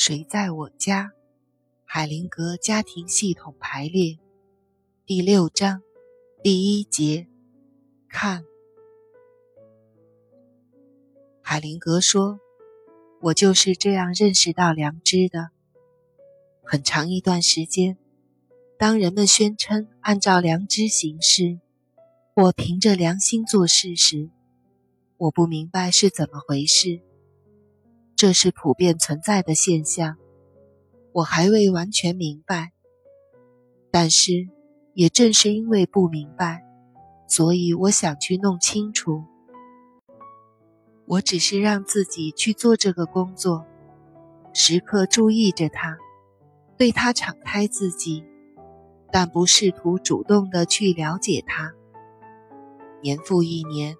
谁在我家？海灵格家庭系统排列，第六章，第一节。看，海灵格说：“我就是这样认识到良知的。很长一段时间，当人们宣称按照良知行事，或凭着良心做事时，我不明白是怎么回事。”这是普遍存在的现象，我还未完全明白。但是，也正是因为不明白，所以我想去弄清楚。我只是让自己去做这个工作，时刻注意着它，对它敞开自己，但不试图主动的去了解它。年复一年，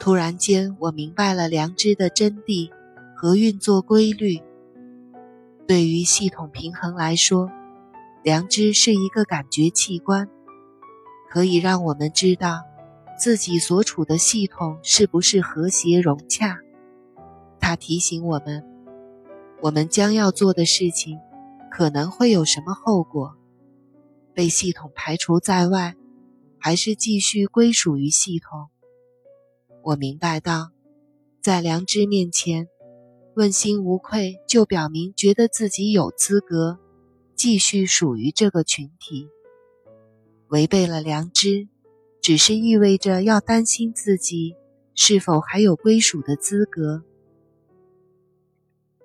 突然间，我明白了良知的真谛。和运作规律，对于系统平衡来说，良知是一个感觉器官，可以让我们知道自己所处的系统是不是和谐融洽。它提醒我们，我们将要做的事情可能会有什么后果：被系统排除在外，还是继续归属于系统。我明白到，在良知面前。问心无愧，就表明觉得自己有资格继续属于这个群体。违背了良知，只是意味着要担心自己是否还有归属的资格。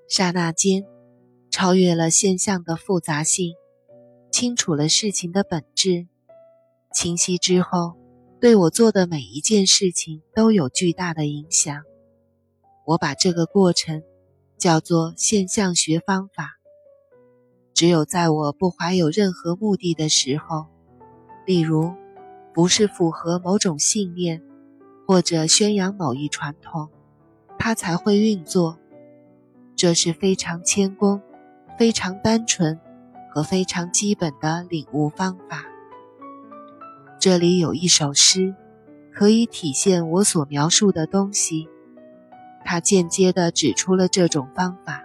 刹那间，超越了现象的复杂性，清楚了事情的本质。清晰之后，对我做的每一件事情都有巨大的影响。我把这个过程。叫做现象学方法。只有在我不怀有任何目的的时候，例如不是符合某种信念，或者宣扬某一传统，它才会运作。这是非常谦恭、非常单纯和非常基本的领悟方法。这里有一首诗，可以体现我所描述的东西。他间接地指出了这种方法，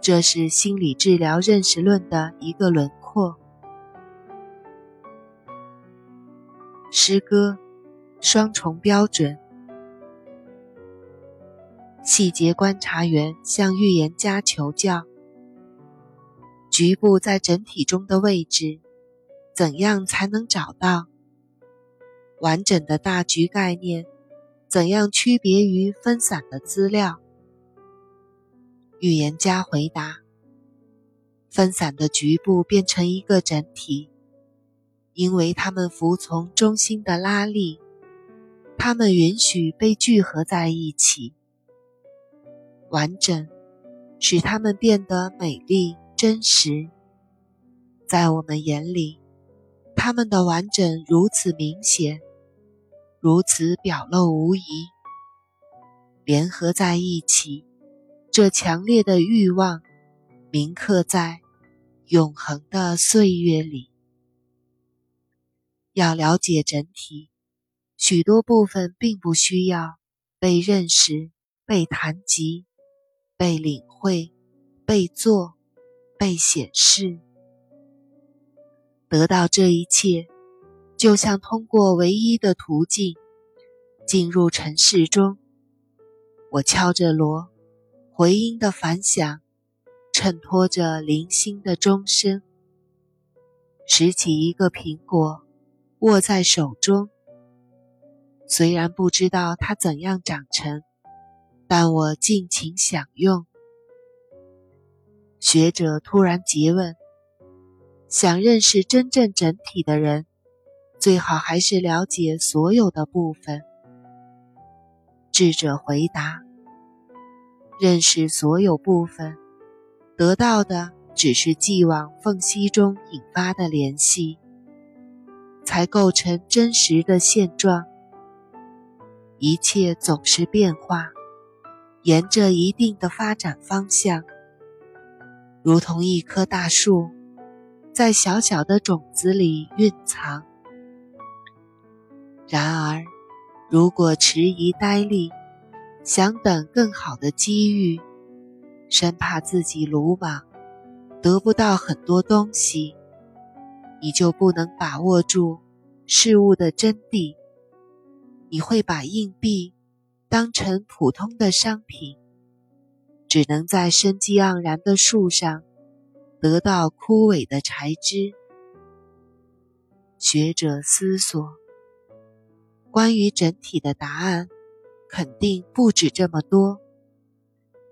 这是心理治疗认识论的一个轮廓。诗歌，双重标准。细节观察员向预言家求教：局部在整体中的位置，怎样才能找到完整的大局概念？怎样区别于分散的资料？预言家回答：分散的局部变成一个整体，因为它们服从中心的拉力，它们允许被聚合在一起。完整使它们变得美丽真实。在我们眼里，它们的完整如此明显。如此表露无遗，联合在一起，这强烈的欲望铭刻在永恒的岁月里。要了解整体，许多部分并不需要被认识、被谈及、被领会、被做、被显示。得到这一切。就像通过唯一的途径进入城市中，我敲着锣，回音的反响衬托着零星的钟声。拾起一个苹果，握在手中。虽然不知道它怎样长成，但我尽情享用。学者突然诘问：“想认识真正整体的人？”最好还是了解所有的部分。智者回答：“认识所有部分，得到的只是既往缝隙中引发的联系，才构成真实的现状。一切总是变化，沿着一定的发展方向，如同一棵大树，在小小的种子里蕴藏。”然而，如果迟疑呆立，想等更好的机遇，生怕自己鲁莽，得不到很多东西，你就不能把握住事物的真谛。你会把硬币当成普通的商品，只能在生机盎然的树上得到枯萎的柴枝。学者思索，关于整体的答案，肯定不止这么多。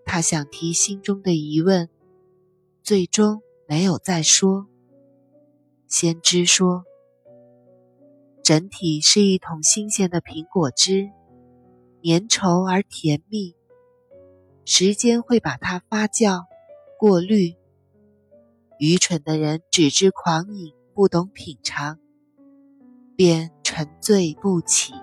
他想提心中的疑问，最终没有再说。先知说。整体是一桶新鲜的苹果汁，粘稠而甜蜜。时间会把它发酵、过滤。愚蠢的人只知狂饮，不懂品尝，便沉醉不起。